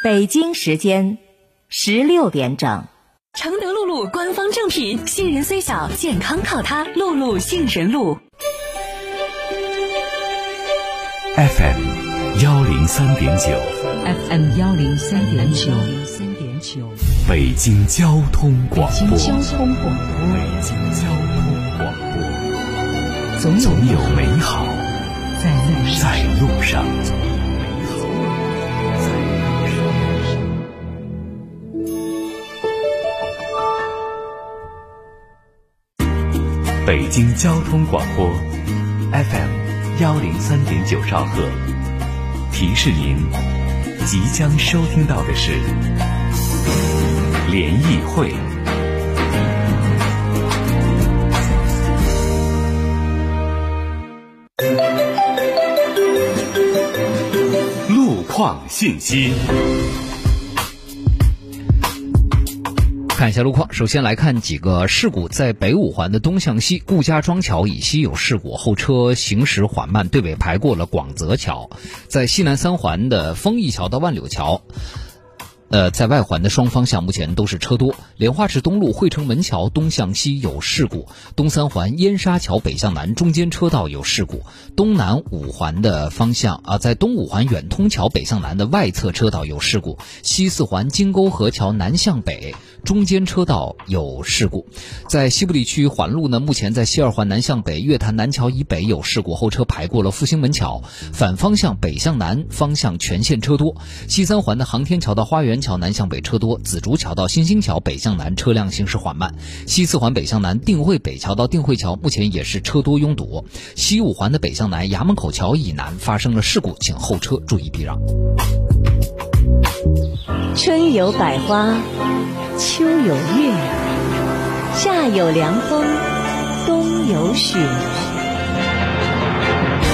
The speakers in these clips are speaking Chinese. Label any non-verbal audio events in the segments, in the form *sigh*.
北京时间十六点整。承德露露官方正品，杏仁虽小，健康靠它。露露杏仁露。FM 幺零三点九，FM 幺零三点九，三点九，北京交通广播。交通广播，北京交通广播，总总有美好在路上。在路上。北京交通广播，FM 幺零三点九兆赫。提示您，即将收听到的是联谊会。路况信息。看一下路况，首先来看几个事故，在北五环的东向西顾家庄桥以西有事故，后车行驶缓慢，对尾排过了广泽桥。在西南三环的丰益桥到万柳桥。呃，在外环的双方向目前都是车多。莲花池东路汇成门桥东向西有事故，东三环燕沙桥北向南中间车道有事故。东南五环的方向啊，在东五环远通桥北向南的外侧车道有事故。西四环金沟河桥南向北中间车道有事故。在西部地区环路呢，目前在西二环南向北月坛南桥以北有事故，后车排过了复兴门桥，反方向北向南方向全线车多。西三环的航天桥到花园桥南向北车多，紫竹桥到新兴桥北向南车辆行驶缓慢。西四环北向南定慧北桥到定慧桥目前也是车多拥堵。西五环的北向南衙门口桥以南发生了事故，请后车注意避让。春有百花，秋有月，夏有凉风，冬有雪。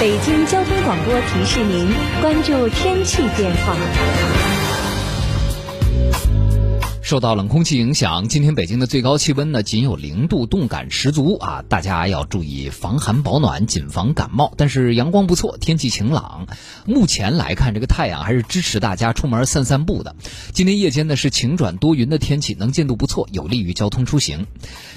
北京交通广播提示您关注天气变化。受到冷空气影响，今天北京的最高气温呢仅有零度，冻感十足啊！大家要注意防寒保暖，谨防感冒。但是阳光不错，天气晴朗。目前来看，这个太阳还是支持大家出门散散步的。今天夜间呢是晴转多云的天气，能见度不错，有利于交通出行。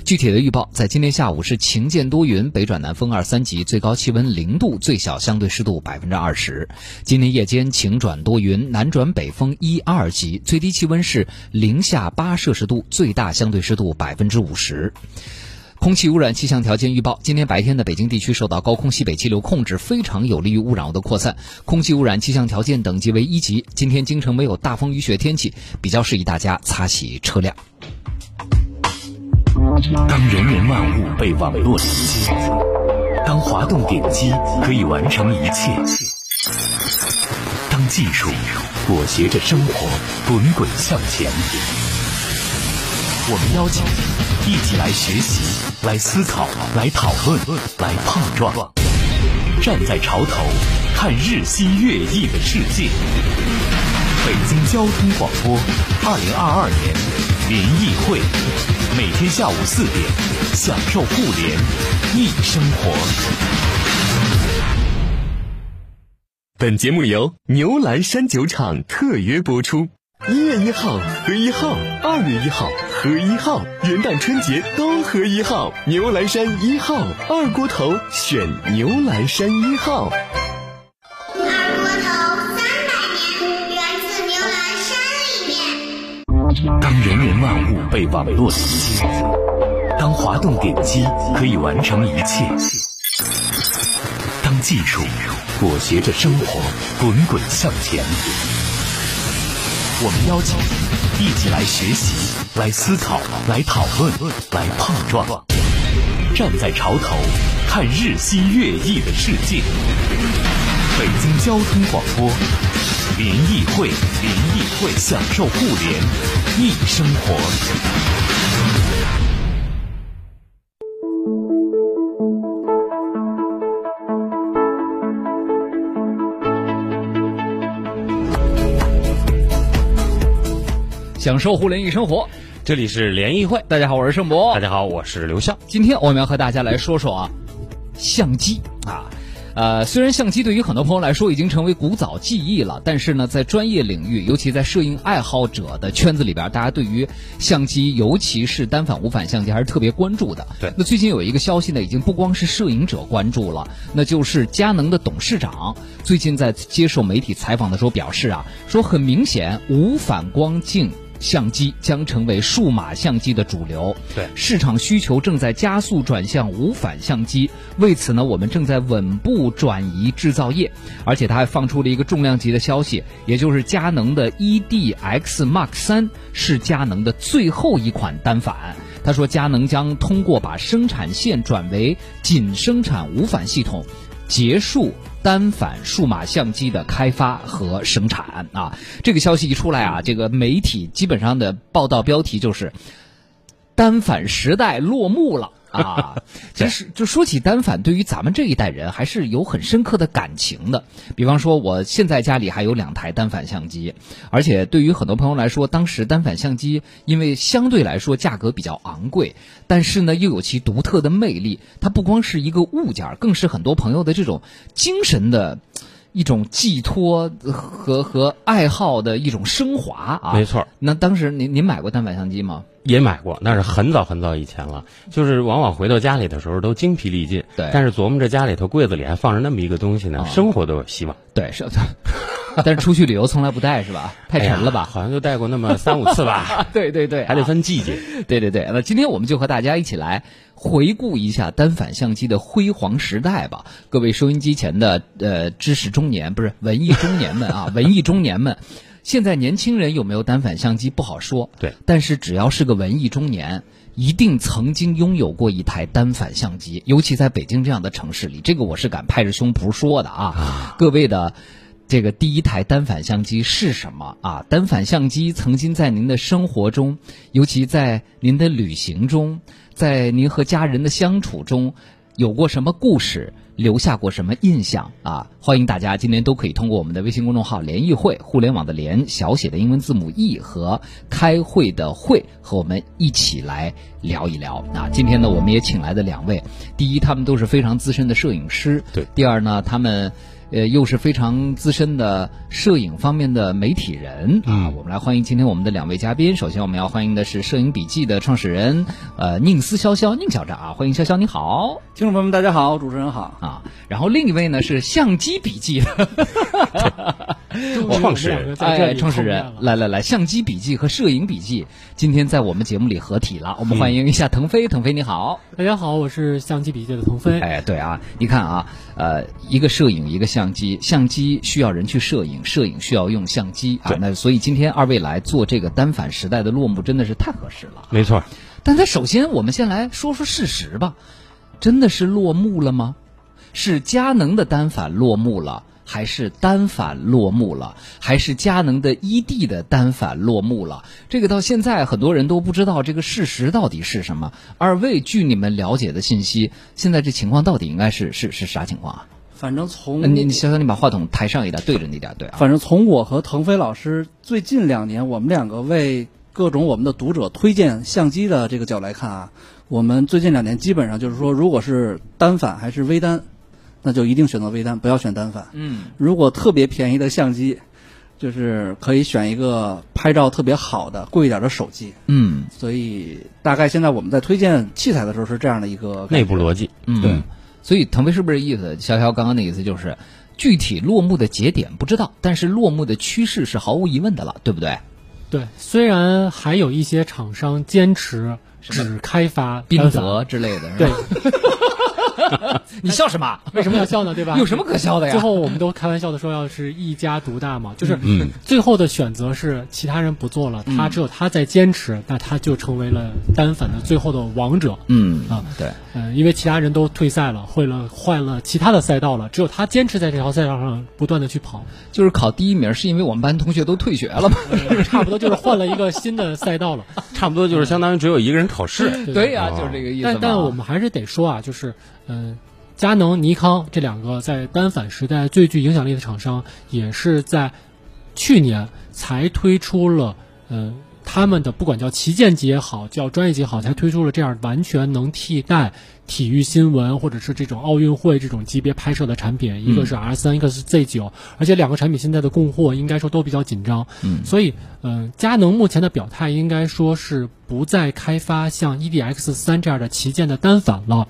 具体的预报，在今天下午是晴见多云，北转南风二三级，最高气温零度，最小相对湿度百分之二十。今天夜间晴转多云，南转北风一二级，最低气温是零下。下八摄氏度，最大相对湿度百分之五十。空气污染气象条件预报：今天白天的北京地区受到高空西北气流控制，非常有利于污染物的扩散。空气污染气象条件等级为一级。今天京城没有大风雨雪天气，比较适宜大家擦洗车辆。当人人万物被网络连接，当滑动点击可以完成一切，当技术裹挟着生活滚滚向前。我们邀请你一起来学习、来思考、来讨论、来碰撞，站在潮头看日新月异的世界。北京交通广播，二零二二年联谊会，每天下午四点，享受互联易生活。本节目由牛栏山酒厂特约播出。一月一号和一号，二月一号和一号，元旦春节都和一号。牛栏山一号，二锅头选牛栏山一号。二锅头三百年，源自牛栏山里面。当人人万物被网络连接，当滑动点击可以完成一切，当技术裹挟着生活滚滚向前。我们邀请您一起来学习、来思考、来讨论、来碰撞，站在潮头看日新月异的世界。北京交通广播联谊会，联谊会，享受互联易生活。享受互联易生活，这里是联谊会。大家好，我是盛博。大家好，我是刘笑。今天我们要和大家来说说啊，相机啊。呃，虽然相机对于很多朋友来说已经成为古早记忆了，但是呢，在专业领域，尤其在摄影爱好者的圈子里边，大家对于相机，尤其是单反、无反相机还是特别关注的。对那最近有一个消息呢，已经不光是摄影者关注了，那就是佳能的董事长最近在接受媒体采访的时候表示啊，说很明显无反光镜。相机将成为数码相机的主流，对市场需求正在加速转向无反相机。为此呢，我们正在稳步转移制造业，而且他还放出了一个重量级的消息，也就是佳能的 EDX Mark 三是佳能的最后一款单反。他说，佳能将通过把生产线转为仅生产无反系统，结束单反数码相机的开发和生产啊。这个消息一出来啊，这个媒体基本上的报道标题就是“单反时代落幕了”。啊，*laughs* 其实就说起单反，对于咱们这一代人还是有很深刻的感情的。比方说，我现在家里还有两台单反相机，而且对于很多朋友来说，当时单反相机因为相对来说价格比较昂贵，但是呢又有其独特的魅力。它不光是一个物件儿，更是很多朋友的这种精神的。一种寄托和和爱好的一种升华啊，没错。那当时您您买过单反相机吗？也买过，那是很早很早以前了。就是往往回到家里的时候都精疲力尽，对但是琢磨着家里头柜子里还放着那么一个东西呢，啊生活都有希望。对，是。*laughs* 但是出去旅游从来不带是吧？*laughs* 太沉了吧？哎好像就带过那么三五次吧，对 *laughs* 对对，还得啊分季节。对对对，那今天我们就和大家一起来回顾一下单反相机的辉煌时代吧。各位收音机前的呃知识中年，不是文艺中年们啊，文艺中年们，现在年轻人有没有单反相机不好说，对，但是只要是个文艺中年。一定曾经拥有过一台单反相机，尤其在北京这样的城市里，这个我是敢拍着胸脯说的啊！各位的这个第一台单反相机是什么啊？单反相机曾经在您的生活中，尤其在您的旅行中，在您和家人的相处中，有过什么故事，留下过什么印象啊？欢迎大家今天都可以通过我们的微信公众号“联谊会”，互联网的联，小写的英文字母 e 和开会的会，和我们一起来聊一聊。啊，今天呢，我们也请来的两位，第一，他们都是非常资深的摄影师，对第二呢，他们。呃，又是非常资深的摄影方面的媒体人啊，嗯我们来欢迎今天我们的两位嘉宾。首先，我们要欢迎的是《摄影笔记》的创始人，呃，宁思潇潇，宁校长啊，欢迎潇潇，你好听众朋友们，大家好，主持人好。啊。然后另一位呢是《相机笔记》的 *laughs* 创始人哎，创始人，来来来，《相机笔记》和《摄影笔记》今天在我们节目里合体了，我们欢迎一下腾飞，腾飞你好。大家好，我是相机笔记的腾飞。哎，对啊，你看啊，呃，一个摄影，一个相机，相机需要人去摄影，摄影需要用相机啊。那所以今天二位来做这个单反时代的落幕，真的是太合适了。没错，但他首先，我们先来说说事实吧，真的是落幕了吗？是佳能的单反落幕了，还是单反落幕了，还是佳能的 ED 的单反落幕了？这个到现在很多人都不知道这个事实到底是什么。二位，据你们了解的信息，现在这情况到底应该是是是啥情况啊？反正从呃你你潇潇，你把话筒抬上一点，对着你点，对啊。反正从我和腾飞老师最近两年，我们两个为各种我们的读者推荐相机的这个角度来看啊，我们最近两年基本上就是说，如果是单反还是微单，那就一定选择微单，不要选单反。嗯，如果特别便宜的相机，就是可以选一个拍照特别好的贵一点的手机。嗯所以大概现在我们在推荐器材的时候是这样的一个内部逻辑。嗯，对。所以腾飞是不是意思？潇潇刚刚的意思就是，具体落幕的节点不知道，但是落幕的趋势是毫无疑问的了，对不对？对，虽然还有一些厂商坚持只开发宾泽之类的，是对吧？，*laughs* *laughs* 你笑什么？为什么要笑呢？对吧？有什么可笑的呀？最后我们都开玩笑的说，要是一家独大嘛，就是嗯最后的选择是其他人不做了，他只有他在坚持，那他就成为了单反的最后的王者。嗯啊，对，嗯，因为其他人都退赛了，换了换了其他的赛道了，只有他坚持在这条赛道上不断的去跑，就是考第一名，是因为我们班同学都退学了嘛？差不多就是换了一个新的赛道了。*laughs* 差不多就是相当于只有一个人考试。对对呀，哦就是这个意思。但但我们还是得说啊，就是嗯、呃佳能、尼康这两个在单反时代最具影响力的厂商，也是在去年才推出了嗯他他们的不管叫旗舰级也好，叫专业级也好，才推出了这样完全能替代体育新闻或者是这种奥运会这种级别拍摄的产品。一个是 R 三、一个是 Z 九，而且两个产品现在的供货应该说都比较紧张。嗯所以，嗯、佳能目前的表态应该说是不再开发像 EDX 三这样的旗舰的单反了。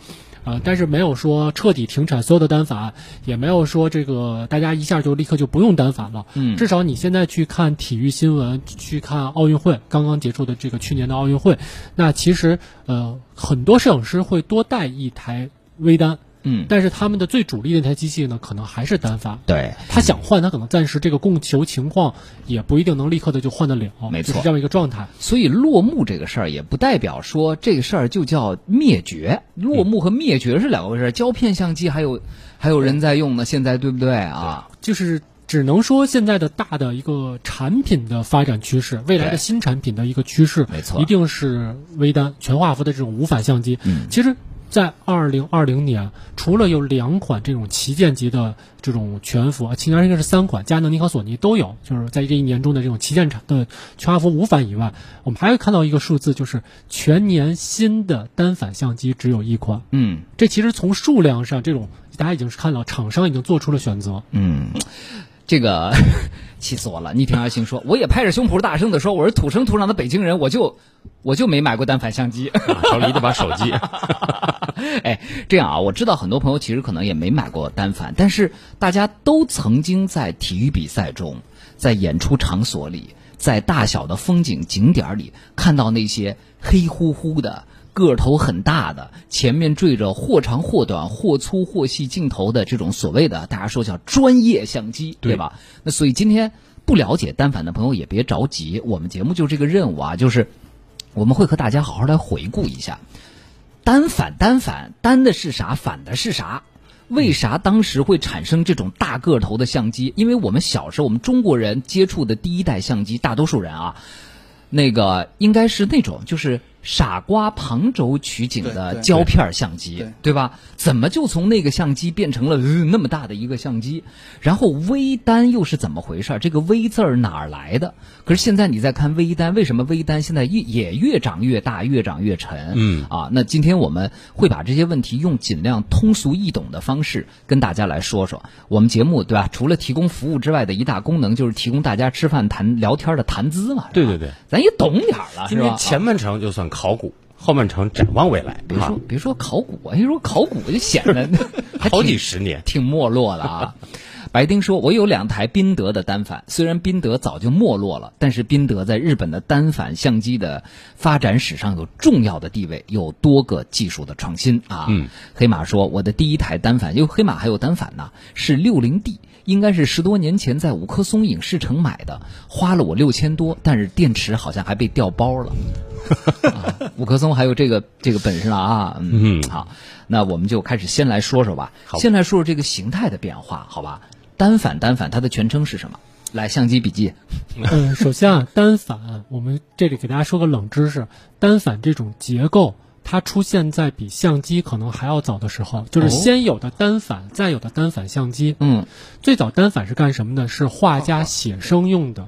呃，但是没有说彻底停产所有的单反，也没有说这个大家一下就立刻就不用单反了。嗯至少你现在去看体育新闻，去看奥运会刚刚结束的这个去年的奥运会，那其实呃很多摄影师会多带一台微单，嗯，但是他们的最主力的那台机器呢，可能还是单发。对，他想换，他可能暂时这个供求情况也不一定能立刻的就换得了，没错就是这样一个状态。所以落幕这个事儿也不代表说这个事儿就叫灭绝，落幕和灭绝是两个回事儿。胶片相机还有还有人在用呢，现在对不对啊？就是只能说现在的大的一个产品的发展趋势，未来的新产品的一个趋势，没错一定是微单全画幅的这种无反相机。嗯其实，在二零二零年，除了有两款这种旗舰级的这种全幅，啊，其实应该是三款，佳能、尼康、索尼都有，就是在这一年中的这种旗舰产的全画幅无反以外，我们还会看到一个数字，就是全年新的单反相机只有一款。嗯这其实从数量上，这种大家已经是看到厂商已经做出了选择。嗯，这个气死我了！逆天而行说，我也拍着胸脯大声的说，我是土生土长的北京人，我就我就没买过单反相机。手里一把手机，*laughs* 哎，这样啊，我知道很多朋友其实可能也没买过单反，但是大家都曾经在体育比赛中，在演出场所里，在大小的风景景点里看到那些黑乎乎的。个头很大的，前面缀着或长或短、或粗或细镜头的这种所谓的大家说叫专业相机，对吧？那所以今天不了解单反的朋友也别着急，我们节目就这个任务啊，就是我们会和大家好好来回顾一下。单反单反单的是啥，反的是啥？为啥当时会产生这种大个头的相机？因为我们小时候，我们中国人接触的第一代相机，大多数人啊，那个应该是那种就是傻瓜旁轴取景的胶片相机，对对吧？怎么就从那个相机变成了、呃、那么大的一个相机？然后微单又是怎么回事？这个微字儿哪儿来的？可是现在你再看微单，为什么微单现在也也越长越大，越长越沉？嗯啊，那今天我们会把这些问题用尽量通俗易懂的方式跟大家来说说。我们节目对吧？除了提供服务之外的一大功能就是提供大家吃饭谈聊天的谈资嘛。对对对，咱也懂点儿了，今天？前半程就算考古，后半程展望未来。啊别说别说考古啊，一说考古就显得 *laughs* 好几十年，挺没落的啊。*laughs* 白丁说：“我有两台宾得的单反，虽然宾得早就没落了，但是宾得在日本的单反相机的发展史上有重要的地位，有多个技术的创新啊。嗯，黑马说：“我的第一台单反，因为黑马还有单反呢，是六零 D，应该是十多年前在五棵松影视城买的，花了我六千多，但是电池好像还被调包了。*laughs* 啊、五棵松还有这个这个本事了啊！嗯，嗯好，那我们就开始先来说说吧。先来说说这个形态的变化，好吧？单反单反它的全称是什么？来，相机笔记。嗯，首先啊，单反，我们这里给大家说个冷知识，单反这种结构。它出现在比相机可能还要早的时候，就是哦先有的单反，再有的单反相机。嗯，最早单反是干什么的？是画家写生用的，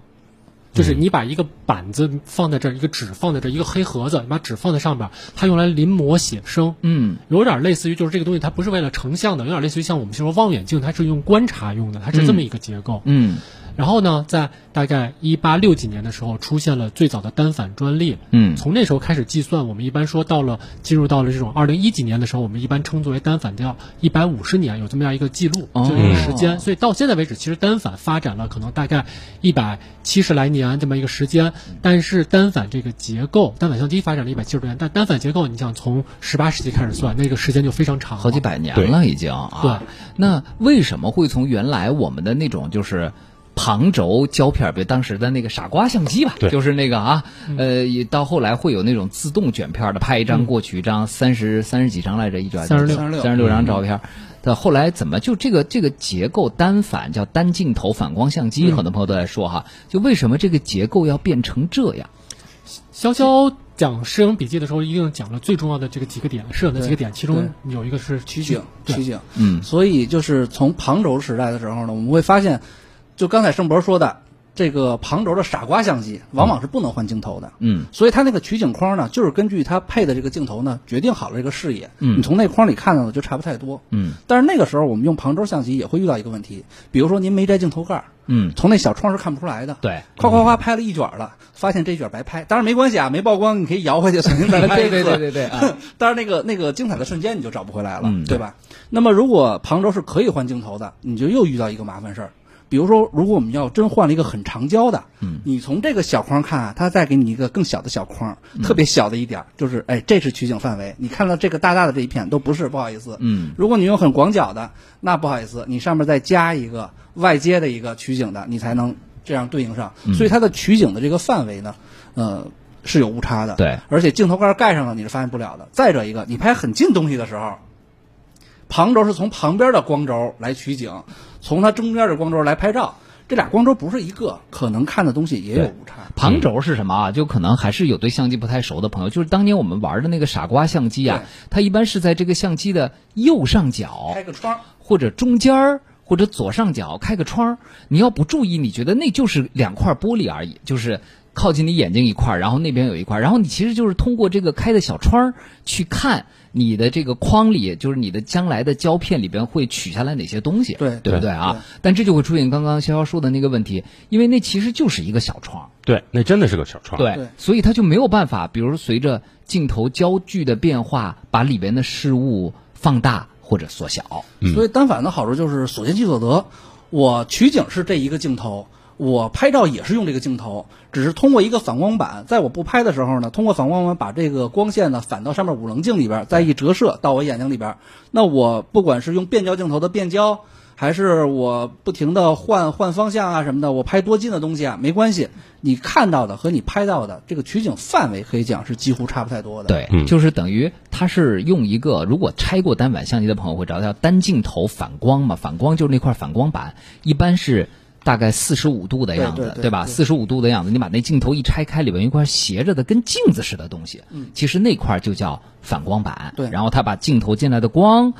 就是你把一个板子放在这儿，一个纸放在这儿，一个黑盒子，你把纸放在上边，它用来临摹写生。嗯，有点类似于就是这个东西，它不是为了成像的，有点类似于像我们说望远镜，它是用观察用的，它是这么一个结构。嗯然后呢，在大概一八六几年的时候，出现了最早的单反专利。嗯从那时候开始计算，我们一般说到了进入到了这种二零一几年的时候，我们一般称作为单反叫一百五十年，有这么样一个记录，哦就一个时间。所以到现在为止，其实单反发展了可能大概一百七十来年这么一个时间。但是单反这个结构，单反相机发展了一百七十多年，但单反结构，你想从十八世纪开始算，那个时间就非常长了，好几百年了已经啊。对，那为什么会从原来我们的那种就是？旁轴胶片，比如当时的那个傻瓜相机吧，就是那个啊，呃，也到后来会有那种自动卷片的，拍一张过去一张，三十三十几张来着，一卷三十六。三十六。张照片。到后来怎么就这个这个结构单反叫单镜头反光相机，很多朋友都在说哈，就为什么这个结构要变成这样？潇潇讲摄影笔记的时候，一定讲了最重要的这个几个点，摄影的几个点，其中有一个是取景，取景。嗯。所以就是从旁轴时代的时候呢，我们会发现，就刚才盛博说的，这个旁轴的傻瓜相机往往是不能换镜头的。嗯所以它那个取景框呢，就是根据它配的这个镜头呢，决定好了这个视野。嗯你从那框里看到的就差不太多。嗯但是那个时候我们用旁轴相机也会遇到一个问题，比如说您没摘镜头盖儿，嗯，从那小窗是看不出来的。对，夸夸夸拍了一卷了，发现这一卷白拍，当然没关系啊，没曝光，你可以摇回去重新再拍一次。对对对对对啊 *laughs* 当然那个那个精彩的瞬间你就找不回来了，嗯对吧？那么如果旁轴是可以换镜头的，你就又遇到一个麻烦事儿。比如说，如果我们要真换了一个很长焦的，嗯，你从这个小框看啊，它再给你一个更小的小框，嗯特别小的一点儿，就是哎，这是取景范围。你看到这个大大的这一片都不是，不好意思，嗯如果你用很广角的，那不好意思，你上面再加一个外接的一个取景的，你才能这样对应上。嗯所以它的取景的这个范围呢，呃，是有误差的。对而且镜头盖盖上了你是发现不了的。再者一个，你拍很近东西的时候，旁轴是从旁边的光轴来取景，从它中间的光轴来拍照，这俩光轴不是一个，可能看的东西也有误差。旁轴是什么啊？就可能还是有对相机不太熟的朋友，就是当年我们玩的那个傻瓜相机啊，它一般是在这个相机的右上角开个窗，或者中间儿或者左上角开个窗，你要不注意，你觉得那就是两块玻璃而已，就是靠近你眼睛一块，然后那边有一块，然后你其实就是通过这个开的小窗去看你的这个框里，就是你的将来的胶片里边会取下来哪些东西，对对不对啊？但这就会出现刚刚潇潇说的那个问题，因为那其实就是一个小窗。对，那真的是个小窗。对，对所以它就没有办法，比如随着镜头焦距的变化，把里边的事物放大或者缩小。所以单反的好处就是所见即所得。我取景是这一个镜头，我拍照也是用这个镜头，只是通过一个反光板，在我不拍的时候呢，通过反光板把这个光线呢反到上面五棱镜里边，再一折射到我眼睛里边。那我不管是用变焦镜头的变焦，还是我不停的换换方向啊什么的，我拍多近的东西啊没关系，你看到的和你拍到的这个取景范围可以讲是几乎差不太多的。对，就是等于它是用一个，如果拆过单反相机的朋友会知道，叫单镜头反光嘛，反光就是那块反光板，一般是大概四十五度的样子，对吧？四十五度的样子，你把那镜头一拆开，里边一块斜着的跟镜子似的东西，嗯其实那块就叫反光板。对然后它把镜头进来的光，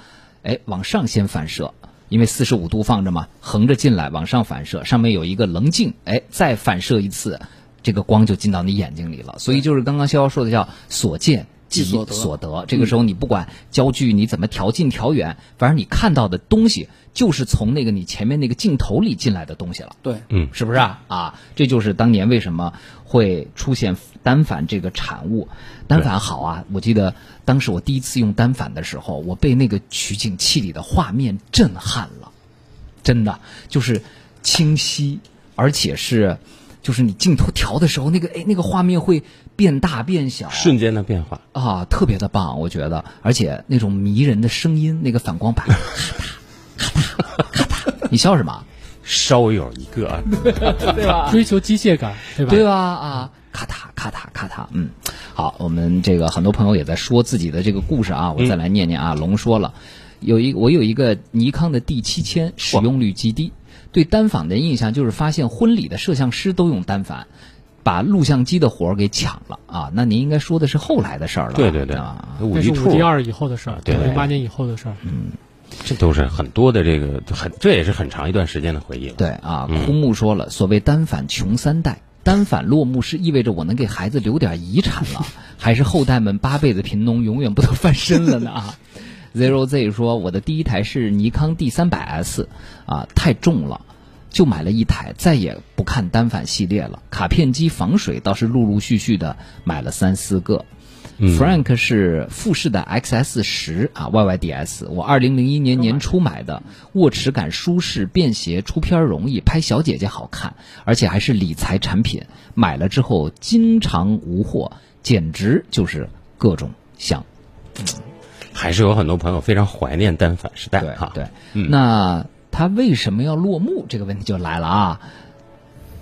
哎，往上先反射。因为四十五度放着嘛，横着进来，往上反射，上面有一个棱镜，哎，再反射一次，这个光就进到你眼睛里了。所以就是刚刚潇潇说的叫所见即即所得所得。这个时候你不管焦距你怎么调近调远，反正你看到的东西就是从那个你前面那个镜头里进来的东西了。对，嗯，是不是啊？啊，这就是当年为什么会出现单反这个产物。单反好啊，我记得当时我第一次用单反的时候，我被那个取景器里的画面震撼了，真的就是清晰，而且是就是你镜头调的时候，那个哎那个画面会变大变小，瞬间的变化。啊，特别的棒，我觉得，而且那种迷人的声音，那个反光板，咔嗒咔嗒咔嗒，你笑什么？稍有一个啊，*laughs* 对吧？*laughs* 追求机械感，对吧？对吧？啊，咔嗒咔嗒咔嗒，嗯，好，我们这个很多朋友也在说自己的这个故事啊，我再来念念啊。龙说了，有一我有一个尼康的 D 七千，使用率极低，对单反的印象就是发现婚礼的摄像师都用单反。把录像机的活儿给抢了啊！那您应该说的是后来的事儿了，对对对啊，五一处这是五 D 二以后的事儿，对零八年以后的事儿。嗯这都是很多的这个很，这也是很长一段时间的回忆了。对啊，嗯枯木说了，所谓单反穷三代，单反落幕是意味着我能给孩子留点遗产了，还是后代们八辈子贫农永远不得翻身了呢？啊，Zero Z 说，我的第一台是尼康 D 三百 S，啊，太重了。就买了一台，再也不看单反系列了。卡片机防水倒是陆陆续续的买了三四个。嗯 Frank 是富士的 XS 十啊，YYDS，我二零零一年年初买的，握持感舒适、便携，出片容易，拍小姐姐好看，而且还是理财产品。买了之后经常无货，简直就是各种香。还是有很多朋友非常怀念单反时代对哈。对，嗯那它为什么要落幕？这个问题就来了啊，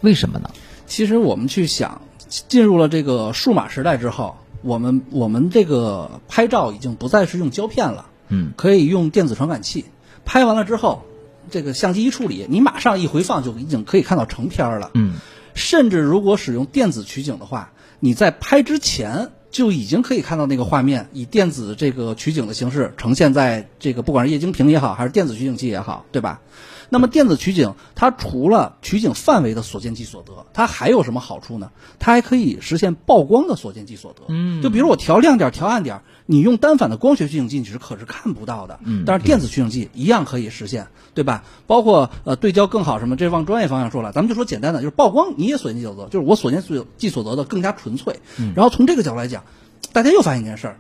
为什么呢？其实我们去想，进入了这个数码时代之后，我们我们这个拍照已经不再是用胶片了，嗯，可以用电子传感器。拍完了之后，这个相机一处理，你马上一回放就已经可以看到成片儿了。嗯，甚至如果使用电子取景的话，你在拍之前就已经可以看到那个画面，以电子这个取景的形式呈现在这个不管是液晶屏也好，还是电子取景器也好，对吧？那么电子取景它除了取景范围的所见即所得，它还有什么好处呢？它还可以实现曝光的所见即所得。嗯就比如我调亮点、调暗点，你用单反的光学取景器你是可是看不到的。嗯但是电子取景器一样可以实现，对吧？包括呃对焦更好什么，这往专业方向说了，咱们就说简单的，就是曝光你也所见即所得，就是我所见所即所得的更加纯粹。嗯然后从这个角度来讲，大家又发现一件事儿。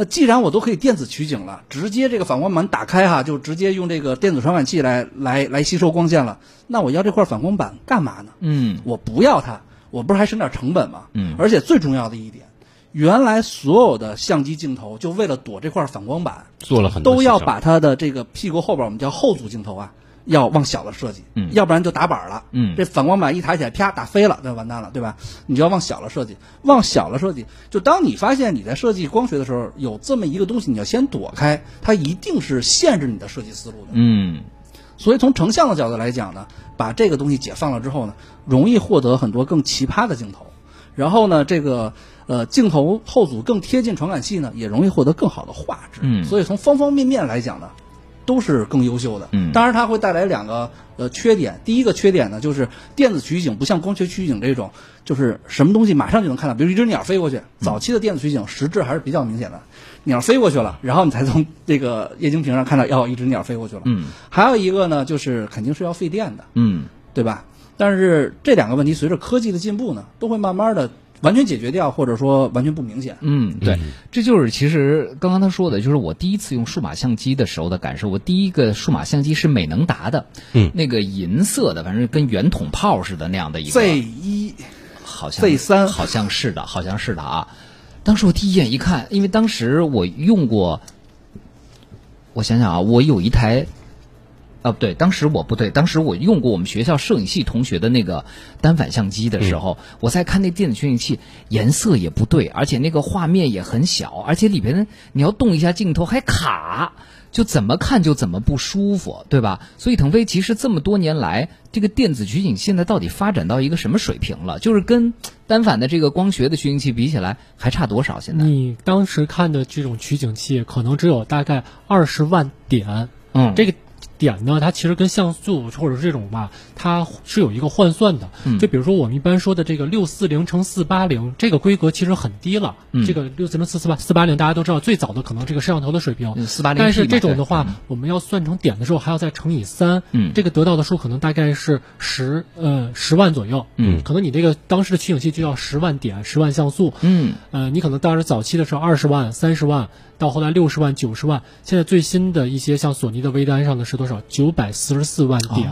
那既然我都可以电子取景了，直接这个反光板打开哈，就直接用这个电子传感器来来来吸收光线了。那我要这块反光板干嘛呢？嗯我不要它，我不是还省点成本吗？嗯而且最重要的一点，原来所有的相机镜头就为了躲这块反光板，做了很多都要把它的这个屁股后边我们叫后组镜头啊，要往小了设计，嗯要不然就打板了，嗯这反光板一抬起来，啪打飞了，那完蛋了，对吧？你就要往小了设计，往小了设计，就当你发现你在设计光学的时候有这么一个东西，你要先躲开，它一定是限制你的设计思路的。嗯所以从成像的角度来讲呢，把这个东西解放了之后呢，容易获得很多更奇葩的镜头。然后呢，这个呃镜头后组更贴近传感器呢，也容易获得更好的画质。嗯所以从方方面面来讲呢，都是更优秀的。嗯当然它会带来两个呃缺点。第一个缺点呢，就是电子取景不像光学取景这种，就是什么东西马上就能看到，比如一只鸟飞过去，早期的电子取景实质还是比较明显的。鸟飞过去了，然后你才从这个液晶屏上看到，哟，一只鸟飞过去了。嗯还有一个呢，就是肯定是要费电的，嗯对吧？但是这两个问题随着科技的进步呢，都会慢慢的完全解决掉，或者说完全不明显。嗯，对，这就是其实刚刚他说的，就是我第一次用数码相机的时候的感受。我第一个数码相机是美能达的，嗯那个银色的，反正跟圆筒炮似的那样的一个 Z 一好像 Z 三好像是的，好像是的啊。当时我第一眼一看，因为当时我用过，我想想啊，我有一台，啊不对，当时我不对，当时我用过我们学校摄影系同学的那个单反相机的时候，我在看那电子取景器，颜色也不对，而且那个画面也很小，而且里边你要动一下镜头还卡。就怎么看就怎么不舒服，对吧？所以腾飞其实这么多年来，这个电子取景现在到底发展到一个什么水平了？就是跟单反的这个光学的取景器比起来，还差多少？现在？你当时看的这种取景器，可能只有大概二十万点。嗯，这个点呢，它其实跟像素或者是这种吧，它是有一个换算的。嗯就比如说我们一般说的这个六四零乘四八零，这个规格其实很低了。嗯这个六四零四四八四八零，大家都知道最早的可能这个摄像头的水平。480但是这种的话我们要算成点的时候，还要再乘以三。嗯这个得到的数可能大概是十呃十万左右。嗯可能你这个当时的取景器就要十万点、十万像素。嗯呃，你可能当时早期的时候二十万、三十万，到后来六十万、九十万，现在最新的一些像索尼的微单上的是多少？九百四十四万点，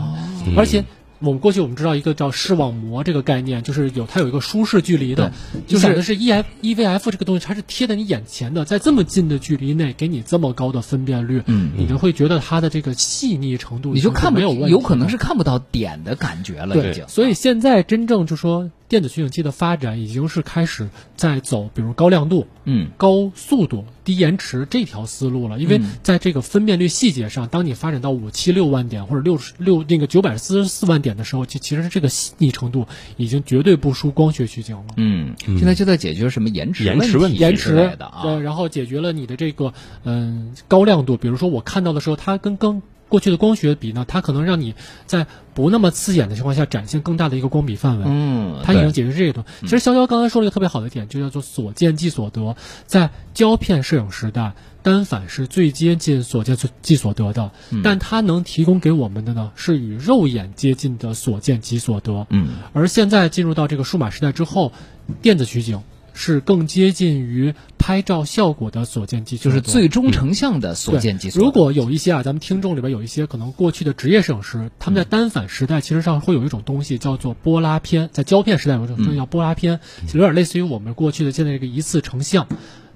而且。我们过去我们知道一个叫视网膜这个概念，就是有它有一个舒适距离的，就就是想的是 E F E V F 这个东西，它是贴在你眼前的，在这么近的距离内给你这么高的分辨率，嗯你就会觉得它的这个细腻程度你就看不没有问题，有可能是看不到点的感觉了，已经。，所以现在真正就说电子取景器的发展已经是开始在走，比如高亮度、嗯高速度、低延迟这条思路了。因为嗯在这个分辨率细节上，当你发展到五七六万点或者六十六那个九百四十四万点的时候，其其实这个细腻程度已经绝对不输光学取景了。嗯，现在就在解决什么延迟延迟问题延迟的啊。对，然后解决了你的这个嗯高亮度，比如说我看到的时候，它跟跟过去的光学比呢，它可能让你在不那么刺眼的情况下展现更大的一个光比范围。嗯，它已经解决这个东西。其实潇潇刚才说了一个特别好的点，就叫做所见即所得。在胶片摄影时代，单反是最接近所见即所得的，但它能提供给我们的呢，是与肉眼接近的所见即所得。嗯，而现在进入到这个数码时代之后，电子取景。是更接近于拍照效果的所见即所得，就是最终成像的所见即所得。如果有一些啊，咱们听众里边有一些可能过去的职业摄影师，他们在单反时代其实上会有一种东西叫做波拉片，在胶片时代有一种东西叫波拉片，有点类似于我们过去的现在这个一次成像。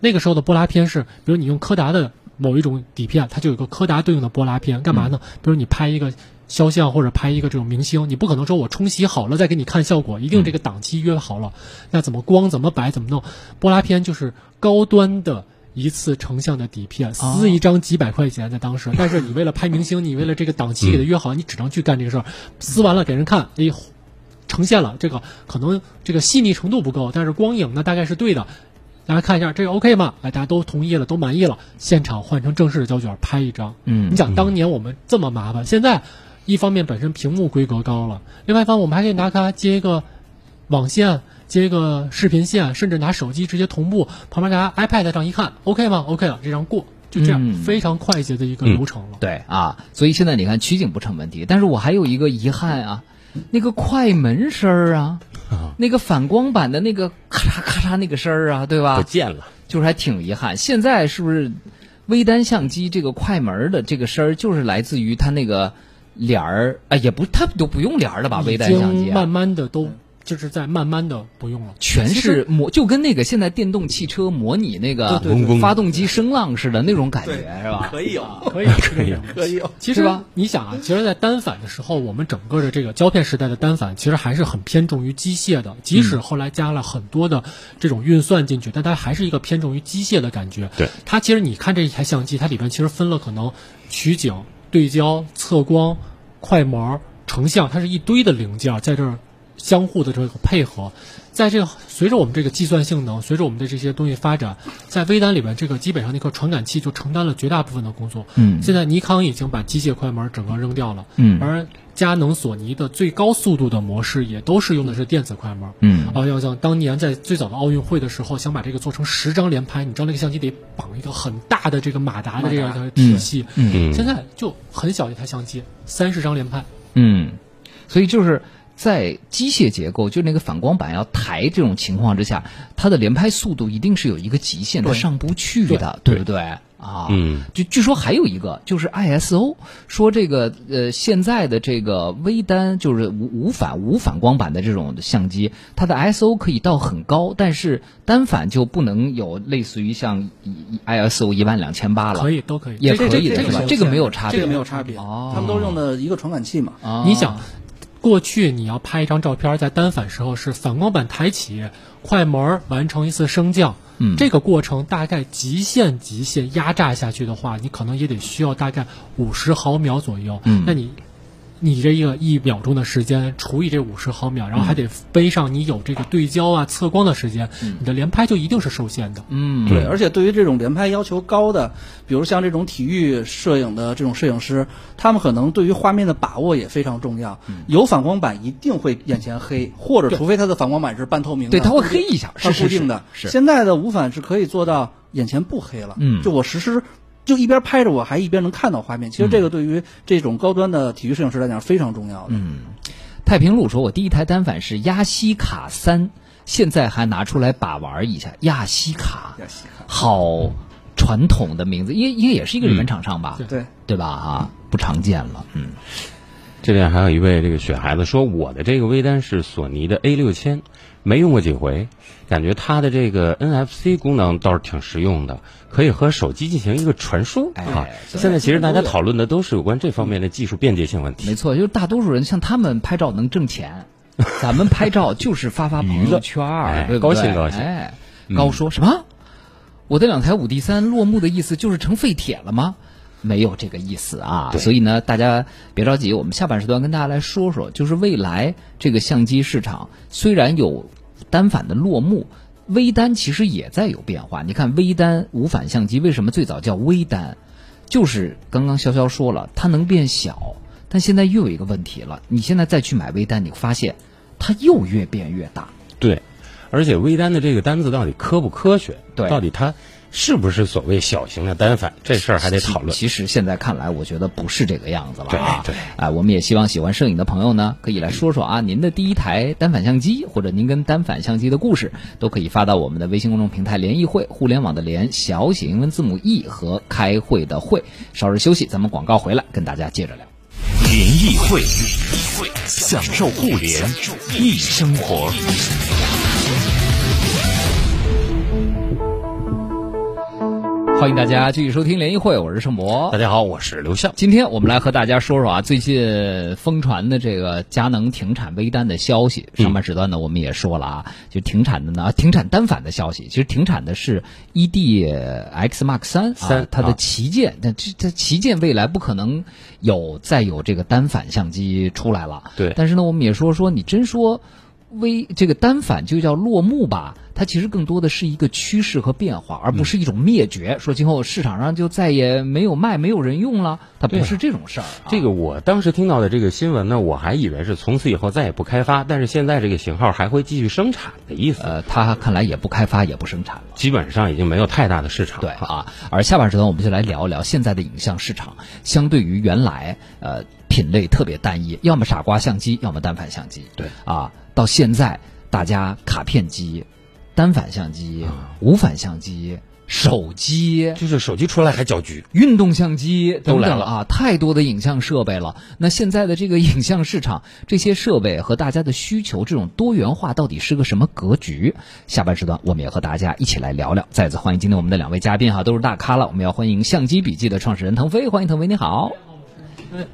那个时候的波拉片是，比如你用柯达的某一种底片，它就有个柯达对应的波拉片，干嘛呢？比如你拍一个。肖像或者拍一个这种明星，你不可能说我冲洗好了再给你看效果，一定这个档期约好了，那怎么光怎么摆怎么弄？波拉片就是高端的一次成像的底片，撕一张几百块钱在当时，但是你为了拍明星，你为了这个档期给他约好，你只能去干这个事儿，撕完了给人看，哎，呈现了这个可能这个细腻程度不够，但是光影呢大概是对的。大家看一下这个 OK 吗？哎，大家都同意了，都满意了，现场换成正式的胶卷拍一张。嗯你想当年我们这么麻烦，现在。一方面本身屏幕规格高了，另外一方面我们还可以拿它接一个网线。接一个视频线，甚至拿手机直接同步，旁边拿 iPad 上一看，OK 吗？OK 了，这张过，就这样、嗯非常快捷的一个流程了。对啊，所以现在你看取景不成问题，但是我还有一个遗憾啊，那个快门声儿啊，那个反光板的那个咔嚓咔嚓那个声儿啊，对吧？不见了，就是还挺遗憾。现在是不是微单相机这个快门儿的这个声儿，就是来自于它那个帘儿啊？也不，它都不用帘儿了吧？微已单相机啊慢。慢的都就是在慢慢的不用了，全是模，就跟那个现在电动汽车模拟那个发动机声浪似的那种感觉，是吧？可以有，*laughs* 可以 *laughs* 可以可以有。其实吧你想啊，其实，在单反的时候，我们整个的这个胶片时代的单反，其实还是很偏重于机械的。即使后来加了很多的这种运算进去，但它还是一个偏重于机械的感觉。对它其实你看这一台相机，它里边其实分了可能取景、对焦、测光、快门、成像，它是一堆的零件在这儿相互的这个配合。在这个随着我们这个计算性能，随着我们的这些东西发展，在微单里边，这个基本上那颗传感器就承担了绝大部分的工作。嗯现在尼康已经把机械快门整个扔掉了，嗯而佳能、索尼的最高速度的模式也都是用的是电子快门。嗯啊，要像当年在最早的奥运会的时候，想把这个做成十张连拍，你知道那个相机得绑一个很大的这个马达的这样一个体系。嗯嗯现在就很小一台相机，三十张连拍。嗯，所以就是在机械结构，就那个反光板要抬这种情况之下，它的连拍速度一定是有一个极限，它上不去的，对。不对？啊，嗯，就据说还有一个就是 ISO 说这个呃现在的这个微单就是无无反无反光板的这种相机，它的 ISO 可以到很高，但是单反就不能有类似于像 ISO 一万两千八了，可以，都可以，也可以的是吧？这个这个没有差别，这个没有差别，哦。他们都用的一个传感器嘛。哦。你想，过去你要拍一张照片，在单反时候是反光板抬起，快门儿完成一次升降。嗯这个过程大概极限极限压榨下去的话，你可能也得需要大概五十毫秒左右。嗯那你。你这一个一秒钟的时间除以这五十毫秒，然后还得背上你有这个对焦啊、测光的时间，你的连拍就一定是受限的。嗯，对，而且对于这种连拍要求高的，比如像这种体育摄影的这种摄影师，他们可能对于画面的把握也非常重要。嗯有反光板一定会眼前黑，或者除非它的反光板是半透明的，对它会黑一下是是固定的。是是现在的无反是可以做到眼前不黑了。嗯就我实时。就一边拍着，我还一边能看到画面。其实这个对于这种高端的体育摄影师来讲是非常重要的。嗯，太平路说，我第一台单反是亚西卡三，现在还拿出来把玩一下。亚西卡，亚西卡好传统的名字，应应该也是一个日本厂商吧？对对，对吧？哈，不常见了。嗯，这边还有一位这个雪孩子说，我的这个微单是索尼的 A 六千，没用过几回，感觉它的这个 NFC 功能倒是挺实用的，可以和手机进行一个传输哎啊。对现在其实大家讨论的都是有关这方面的技术便捷性问题。没错，就是大多数人像他们拍照能挣钱，*laughs* 咱们拍照就是发发朋友圈儿，哎对对高兴高兴哎，高说什么？我的两台五 D 三落幕的意思就是成废铁了吗？没有这个意思啊，所以呢，大家别着急，我们下半时段跟大家来说说，就是未来这个相机市场虽然有单反的落幕，微单其实也在有变化。你看微单无反相机为什么最早叫微单？就是刚刚潇潇说了，它能变小，但现在又有一个问题了，你现在再去买微单，你发现它又越变越大。对，而且微单的这个单子到底科不科学？对到底它是不是所谓小型的单反？这事儿还得讨论。其实现在看来，我觉得不是这个样子了啊。对对哎、我们也希望喜欢摄影的朋友呢，可以来说说啊，您的第一台单反相机，或者您跟单反相机的故事，都可以发到我们的微信公众平台“联谊会”，互联网的联，小写英文字母 E 和开会的会。稍事休息，咱们广告回来跟大家接着聊。联谊会，享受互联易生活。欢迎大家继续收听联谊会，我是盛博大。家好，我是刘向。今天我们来和大家说说啊，最近疯传的这个佳能停产微单的消息。上半时段呢，我们也说了啊，就停产的呢，停产单反的消息。其实停产的是 ED X Mark 三啊三，它的啊旗舰。那这这旗舰未来不可能有再有这个单反相机出来了。对但是呢，我们也说说，你真说微这个单反就叫落幕吧，它它其实更多的是一个趋势和变化，而不是一种灭绝。说今后市场上就再也没有卖，没有人用了，它不是这种事儿、啊。这个我当时听到的这个新闻呢，我还以为是从此以后再也不开发，但是现在这个型号还会继续生产的意思。呃，它看来也不开发，也不生产了，基本上已经没有太大的市场。对啊，而下半时段我们就来聊一聊现在的影像市场，相对于原来呃品类特别单一，要么傻瓜相机，要么单反相机。对啊，到现在大家卡片机、单反相机、无反相机。手机就是手机出来还搅局，运动相机都来了啊，太多的影像设备了。那现在的这个影像市场，这些设备和大家的需求这种多元化到底是个什么格局？下半时段我们也和大家一起来聊聊。再次欢迎今天我们的两位嘉宾哈，都是大咖了。我们要欢迎相机笔记的创始人腾飞，欢迎腾飞，你好。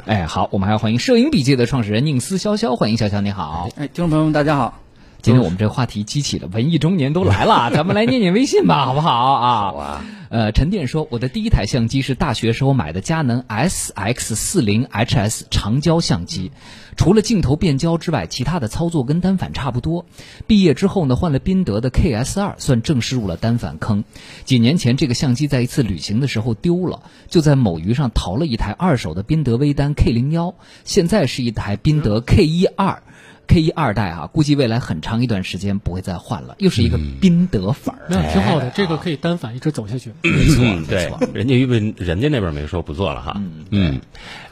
哎，好，我们还要欢迎摄影笔记的创始人宁思潇潇，欢迎潇潇，你好。哎，听众朋友们，大家好。今天我们这个话题激起了文艺中年都来了，*laughs* 咱们来念念微信吧，*laughs* 好不好啊？好啊。呃，陈店说，我的第一台相机是大学时候买的佳能 SX 四零 HS 长焦相机，除了镜头变焦之外，其他的操作跟单反差不多。毕业之后呢，换了宾得的 KS 二，算正式入了单反坑。几年前，这个相机在一次旅行的时候丢了，就在某鱼上淘了一台二手的宾得微单 K 零幺，现在是一台宾得 K 一二。K 一二代啊，估计未来很长一段时间不会再换了，又是一个宾得粉儿，那挺好的，这个可以单反一直走下去。没错，对，人家因为人家那边没说不做了哈。嗯，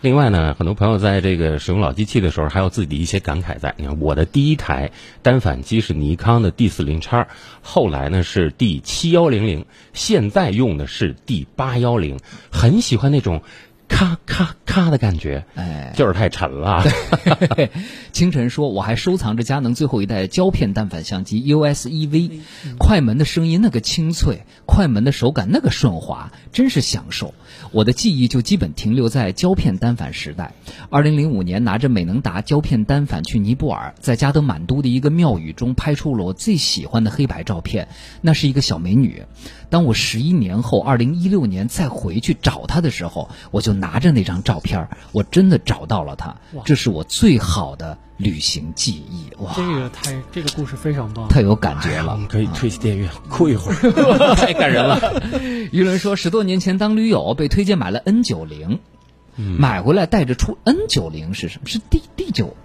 另外呢，很多朋友在这个使用老机器的时候，还有自己的一些感慨在。你看，我的第一台单反机是尼康的 D 四零叉，后来呢是 D 七幺零零，现在用的是 D 八幺零，很喜欢那种。咔咔咔的感觉，哎，就是太沉了。*laughs* 清晨说，我还收藏着佳能最后一代胶片单反相机 US EV，快门的声音那个清脆，快门的手感那个顺滑，真是享受。我的记忆就基本停留在胶片单反时代。二零零五年拿着美能达胶片单反去尼泊尔，在加德满都的一个庙宇中拍出了我最喜欢的黑白照片，那是一个小美女。当我十一年后，二零一六年再回去找他的时候，我就拿着那张照片，我真的找到了他，这是我最好的旅行记忆。哇，这个太这个故事非常棒，太有感觉了。我们可以推起电乐哭一会儿，*laughs* 太感人了。于伦说，十多年前当驴友被推荐买了 N 九零，买回来带着出 N 九零是什么？是 D D 九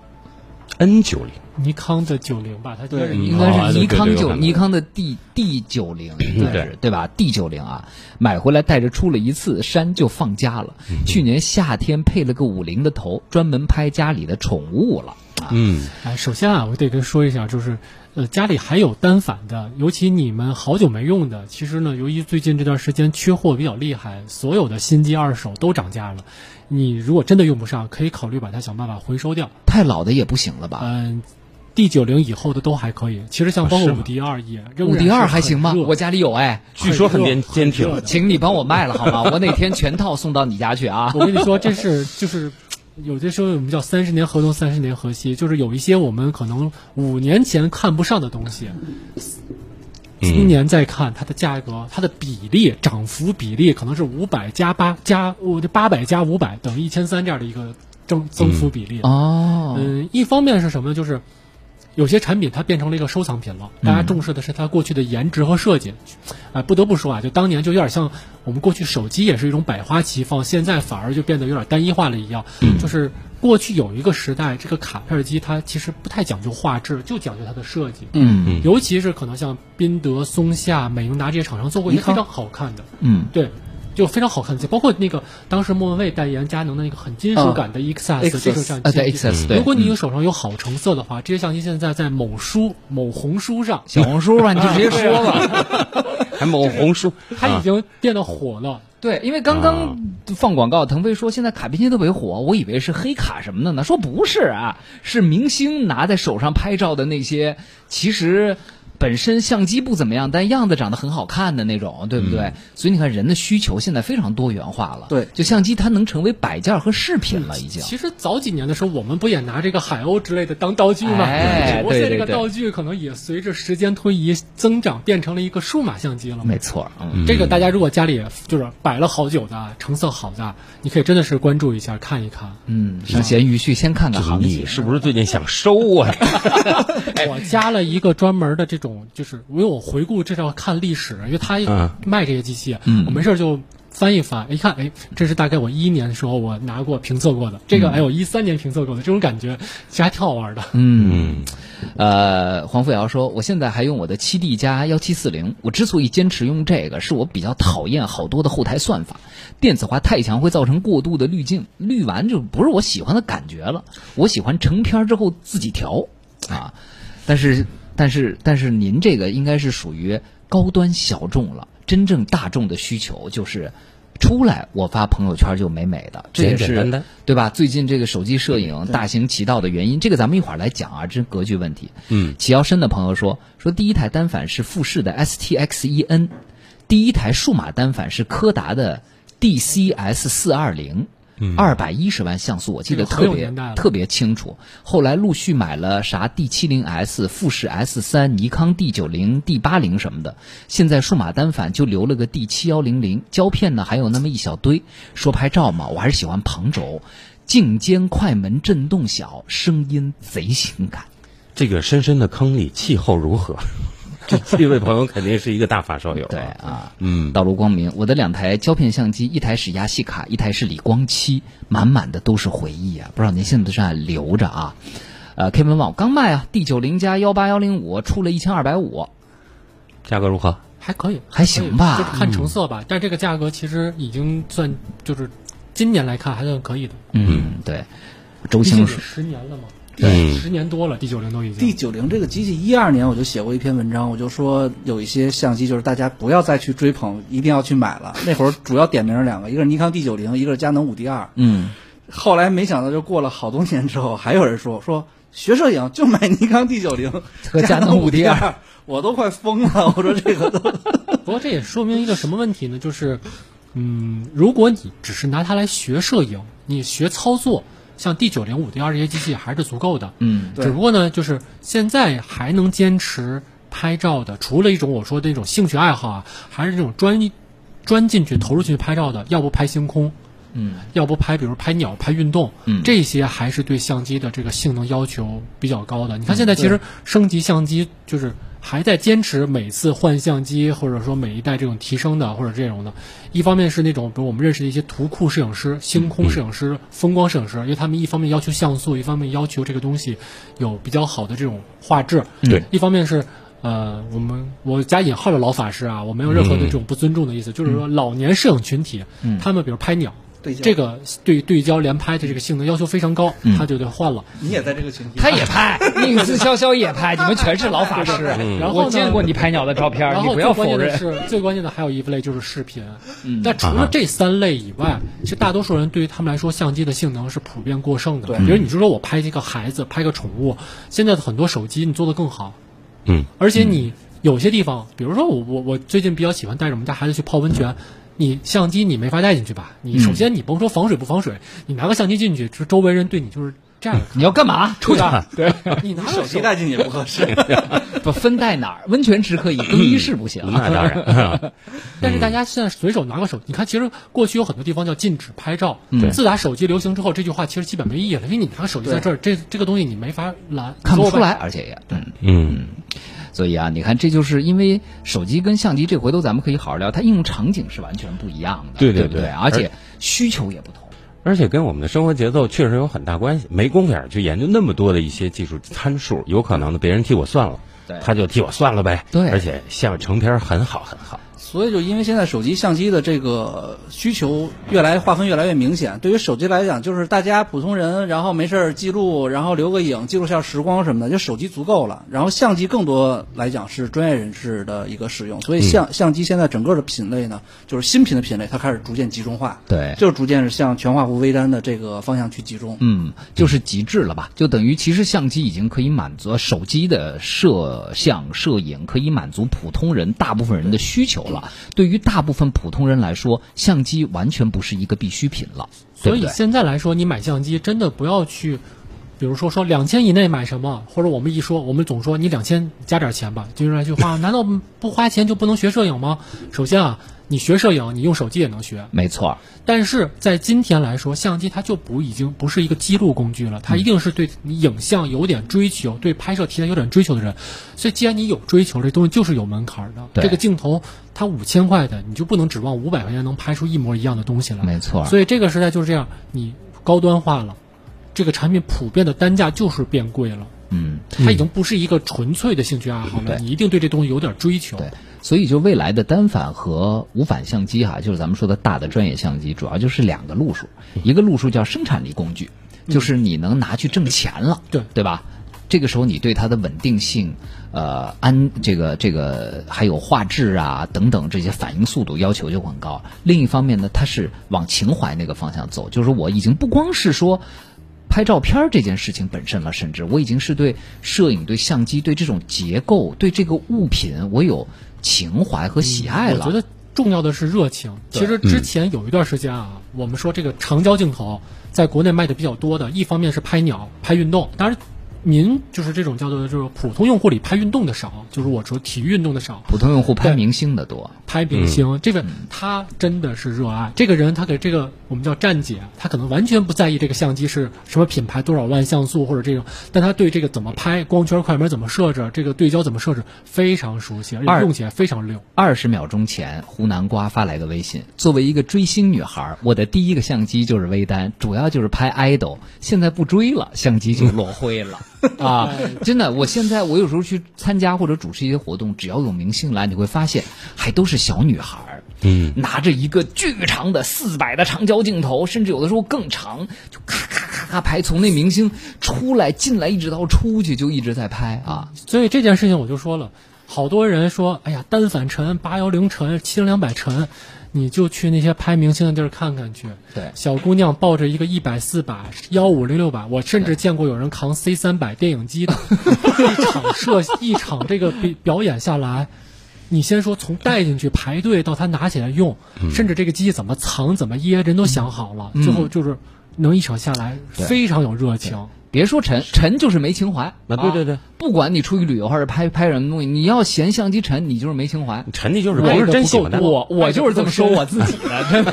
N 九零。尼康的九零吧，它对应该是尼康九，对尼康的 D D 九零，对对吧？D 九零啊，买回来带着出了一次山就放家了。去年夏天配了个五零的头，专门拍家里的宠物了。嗯，哎，首先啊，我得跟说一下，就是呃，家里还有单反的，尤其你们好久没用的，其实呢，由于最近这段时间缺货比较厉害，所有的新机二手都涨价了。你如果真的用不上，可以考虑把它想办法回收掉。太老的也不行了吧？嗯。D 九零以后的都还可以，其实像包括五 D 二也，五 D 二还行吗？我家里有哎，据说很坚坚挺。请你帮我卖了好吗？*laughs* 我哪天全套送到你家去啊！*laughs* 我跟你说，这是就是有些时候我们叫三十年河东，三十年河西，就是有一些我们可能五年前看不上的东西，今年再看它的价格，它的比例涨幅比例可能是五百加八加我这八百加五百等于一千三这样的一个增增幅比例。哦，嗯，一方面是什么呢？就是有些产品它变成了一个收藏品了，大家重视的是它过去的颜值和设计。啊、不得不说啊，就当年就有点像我们过去手机也是一种百花齐放，现在反而就变得有点单一化了一样。就是过去有一个时代，这个卡片机它其实不太讲究画质，就讲究它的设计。嗯尤其是可能像宾得、松下、美能达这些厂商做过一个非常好看的，嗯，对，就非常好看的机，包括那个当时莫文蔚代言佳能的那个很金属感的 XS 这种相啊机，对 XS 对如果你有手上有好成色的话，这些相机现在在某书、某红书上，小红书吧，你就直接说吧。*laughs* 还某红书，它已经变得火了。对，因为刚刚放广告，腾飞说现在卡片机特别火，我以为是黑卡什么的呢，说不是啊，是明星拿在手上拍照的那些，其实。本身相机不怎么样，但样子长得很好看的那种，对不对？所以你看，人的需求现在非常多元化了。对就相机它能成为摆件和饰品了，已经。其实早几年的时候，我们不也拿这个海鸥之类的当道具吗？哎只不过现在对对对这个道具可能也随着时间推移增长，变成了一个数码相机了。没错，嗯，这个大家如果家里就是摆了好久的，成色好的，你可以真的是关注一下，看一看。嗯，上闲鱼去先看看行情。你是不是最近想收啊？*laughs* 我加了一个专门的这种种就是因为我回顾这是要看历史，因为他嗯卖这些机器，嗯我没事就翻一翻，一看，哎，这是大概我一一年的时候我拿过评测过的，这个哎我一三年评测过的，这种感觉其实还挺好玩的。嗯，呃，黄富瑶说，我现在还用我的七 D 加幺七四零。我之所以坚持用这个，是我比较讨厌好多的后台算法，电子化太强会造成过度的滤镜，滤完就不是我喜欢的感觉了。我喜欢成片之后自己调啊，但是但是但是您这个应该是属于高端小众了，真正大众的需求就是。出来，我发朋友圈就美美的，这也是对吧？最近这个手机摄影大行其道的原因，这个咱们一会儿来讲啊，这格局问题。嗯，齐腰深的朋友说，说第一台单反是富士的 STX 1 N，第一台数码单反是柯达的 DCS 四二零。二百一十万像素，我记得特别特别清楚。后来陆续买了啥 D 七零 S、富士 S 三、尼康 D 九零、D 八零什么的。现在数码单反就留了个 D 七幺零零，胶片呢还有那么一小堆。说拍照嘛，我还是喜欢旁轴，镜间快门震动小，声音贼性感。这个深深的坑里气候如何？这 *laughs* 这位朋友肯定是一个大发烧友。对，啊，嗯，道路光明，我的两台胶片相机，一台是亚细卡，一台是理光七，满满的都是回忆啊！不知道您现在是还留着啊？呃，K 文网刚卖啊，D 九零加幺八幺零五出了一千二百五，价格如何？还可以，还行吧就是看成色吧。但这个价格其实已经算就是今年来看还算可以的。嗯，对。周星说，十年了嘛，嗯十年多了，D 九零都已经。D 九零这个机器，一二年我就写过一篇文章，我就说有一些相机就是大家不要再去追捧，一定要去买了。那会儿主要点名两个，一个是尼康 D 九零，一个是佳能五 D 二。嗯，后来没想到，就过了好多年之后，还有人说说学摄影就买尼康 D 九零和佳能五 D 二二，我都快疯了。我说这个都 *laughs* 不过这也说明一个什么问题呢？就是，嗯，如果你只是拿它来学摄影，你学操作，像 D 九零、五 D 二这些机器还是足够的。嗯，对只不过呢，就是现在还能坚持拍照的，除了一种我说的那种兴趣爱好啊，还是这种专一专进去投入进去拍照的，要不拍星空，嗯，要不拍比如拍鸟、拍运动，嗯。这些还是对相机的这个性能要求比较高的。你看现在其实升级相机就是还在坚持每次换相机，或者说每一代这种提升的或者这种的。一方面是那种比如我们认识的一些图库摄影师、星空摄影师、风光摄影师，因为他们一方面要求像素，一方面要求这个东西有比较好的这种画质。对。一方面是。呃，我们我加引号的老法师啊，我没有任何的这种不尊重的意思，就是说老年摄影群体，他们比如拍鸟，对焦这个对对焦连拍的这个性能要求非常高，他就得换了。你也在这个群体，他也拍，*laughs* 宁子潇潇也拍，你们全是老法师。然后呢我见过你拍鸟的照片，然后你不要最关键的否认。是，最关键的还有一类就是视频。但除了这三类以外，其实大多数人对于他们来说，相机的性能是普遍过剩的。对比如你就说我拍一个孩子，拍个宠物，现在的很多手机你做的更好，嗯，而且你有些地方，比如说我我我最近比较喜欢带着我们家孩子去泡温泉。你相机你没法带进去吧？你首先你甭说防水不防水，你拿个相机进去，就周围人对你就是这样。你要干嘛？出去。对，你拿手机带进去也不合适。*laughs* 不分带哪儿？温泉池可以，更衣室不行。*laughs* 那当然。*laughs* 但是大家现在随手拿个手，你看，其实过去有很多地方叫禁止拍照。对自打手机流行之后，这句话其实基本没意义了，因为你拿个手机在这儿，这这个东西你没法拦，看不出来，而且也嗯。嗯，所以啊，你看，这就是因为手机跟相机，这回头咱们可以好好聊，它应用场景是完全不一样的，对对对？而且需求也不同。而且跟我们的生活节奏确实有很大关系。没工夫儿去研究那么多的一些技术参数，有可能的别人替我算了，对他就替我算了呗。对而且像成片儿很好很好。所以就因为现在手机相机的这个需求越来划分越来越明显，对于手机来讲，就是大家普通人，然后没事儿记录，然后留个影，记录下时光什么的，就手机足够了。然后相机更多来讲是专业人士的一个使用，所以相、相机现在整个的品类呢，就是新品的品类，它开始逐渐集中化，对就是逐渐是向全画幅微单的这个方向去集中。嗯，就是极致了吧？就等于其实相机已经可以满足手机的摄像摄影，可以满足普通人大部分人的需求了。对于大部分普通人来说，相机完全不是一个必需品了。所以现在来说，你买相机真的不要去，比如说说两千以内买什么，或者我们一说，我们总说你两千加点钱吧，就是那句话，*laughs* 难道不花钱就不能学摄影吗？首先啊，你学摄影，你用手机也能学。没错，但是在今天来说，相机它就不已经不是一个记录工具了，它一定是对你影像有点追求，对拍摄题材有点追求的人。所以，既然你有追求，这东西就是有门槛的。这个镜头它五千块的，你就不能指望五百块钱能拍出一模一样的东西来。没错。所以这个时代就是这样，你高端化了，这个产品普遍的单价就是变贵了。嗯，它已经不是一个纯粹的兴趣爱好了，你一定对这东西有点追求。对，所以就未来的单反和无反相机哈、就是咱们说的大的专业相机，主要就是两个路数，一个路数叫生产力工具，就是你能拿去挣钱了，对对吧？这个时候你对它的稳定性、呃安这个这个还有画质啊等等这些反应速度要求就很高。另一方面呢，它是往情怀那个方向走，就是我已经不光是说。拍照片儿这件事情本身了，甚至我已经是对摄影、对相机、对这种结构、对这个物品，我有情怀和喜爱了。我觉得重要的是热情。其实之前有一段时间啊，我们说这个长焦镜头在国内卖的比较多的，一方面是拍鸟、拍运动，当然。民就是这种叫做就是普通用户里拍运动的少，就是我说体育运动的少，普通用户拍明星的多，拍明星，这个他真的是热爱。这个人他给这个我们叫站姐，他可能完全不在意这个相机是什么品牌、多少万像素或者这种，但他对这个怎么拍、光圈、快门怎么设置、这个对焦怎么设置非常熟悉，而且用起来非常溜。二十秒钟前，湖南瓜发来个微信：作为一个追星女孩，我的第一个相机就是微单，主要就是拍 idol。现在不追了，相机就落灰了 *laughs* 啊！真的，我现在我有时候去参加或者主持一些活动，只要有明星来，你会发现还都是小女孩儿，嗯，拿着一个巨长的四百的长焦镜头，甚至有的时候更长，就咔咔咔咔拍，从那明星出来进来一直到出去就一直在拍啊。所以这件事情我就说了，好多人说，哎呀，单反沉、八幺零沉、七零两百沉，你就去那些拍明星的地儿看看去。对小姑娘抱着一个一百四百、幺五零六百，我甚至见过有人扛 C 三百电影机的，*laughs* 一场摄一场这个表表演下来。你先说从带进去排队到他拿起来用，甚至这个机器怎么藏怎么掖，人都想好了。最后就是能一场下来非常有热情。别说沉，沉就是没情怀。啊对对对不管你出去旅游还是拍拍什么东西，你要嫌相机沉，你就是没情怀。沉的就是爱不是真喜欢它。我我就是这么说我自己的，*laughs* 真的。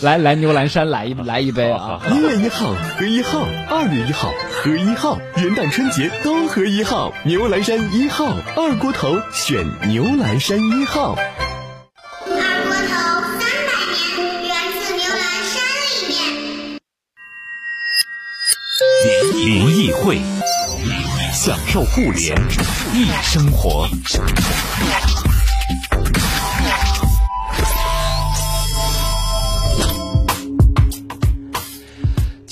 来来，牛栏山来一来一杯啊！一月一号喝一号，二月一号喝一号，元旦春节都喝一号。牛栏山一号，二锅头选牛栏山一号。林议会，享受互联易生活。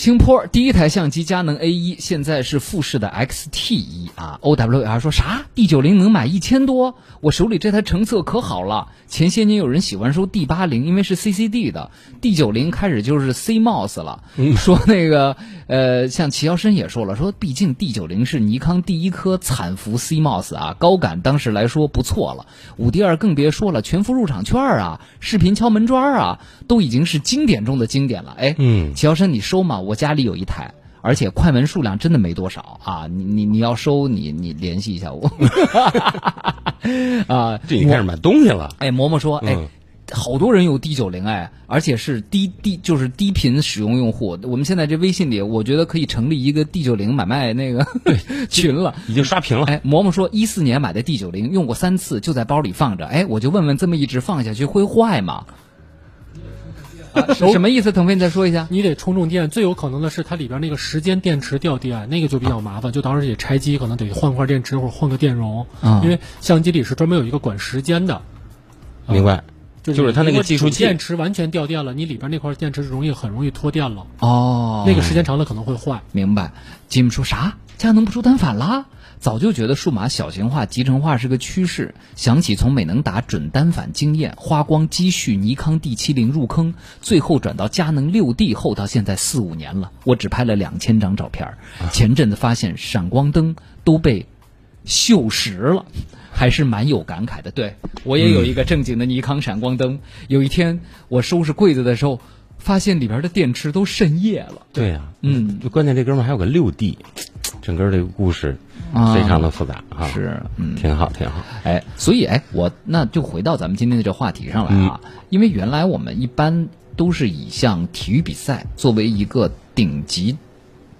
青坡第一台相机佳能 A 一，现在是富士的 XT 一啊。OWL 说啥？D 九零能买一千多？我手里这台成色可好了。前些年有人喜欢收 D 八零，因为是 CCD 的，D 九零开始就是 CMOS 了。说那个呃，像齐耀申也说了，说毕竟 D 九零是尼康第一颗惨幅 CMOS 啊，高感当时来说不错了。五 D 二更别说了，全幅入场券啊，视频敲门砖啊，都已经是经典中的经典了。哎，嗯齐耀申你收吗？我家里有一台。而且快门数量真的没多少啊！你你你要收你你联系一下我 *laughs* 啊！这你开始买东西了。哎，嬷嬷说，哎嗯，好多人有 D 九零哎，而且是低低就是低频使用用户。我们现在这微信里，我觉得可以成立一个 D 九零买卖那个 *laughs* 群了。已经刷屏了。哎，嬷嬷说，一四年买的 D 九零用过三次，就在包里放着。哎，我就问问，这么一直放下去会坏吗？啊、什么意思？腾飞，你再说一下。你得充充电，最有可能的是它里边那个时间电池掉电，那个就比较麻烦，就到时候得拆机，可能得换块电池或者换个电容，啊因为相机里是专门有一个管时间的。啊明白。就就是它那个计数器电池完全掉电了，你里边那块电池容易很容易脱电了，哦，那个时间长了可能会坏。明白。吉姆说啥？佳能不出单反啦？早就觉得数码小型化、集成化是个趋势。想起从美能达准单反经验，花光积蓄，尼康 D 七零入坑，最后转到佳能六 D 后，到现在四五年了，我只拍了两千张照片。前阵子发现闪光灯都被锈蚀了。还是蛮有感慨的，对我也有一个正经的尼康闪光灯。有一天我收拾柜子的时候，发现里边的电池都渗液了。对呀、嗯，就关键这哥们还有个六 D，整个这个故事啊。非常的复杂啊，是，嗯，挺好，挺好。哎，所以哎，我那就回到咱们今天的这话题上来啊，因为原来我们一般都是以像体育比赛作为一个顶级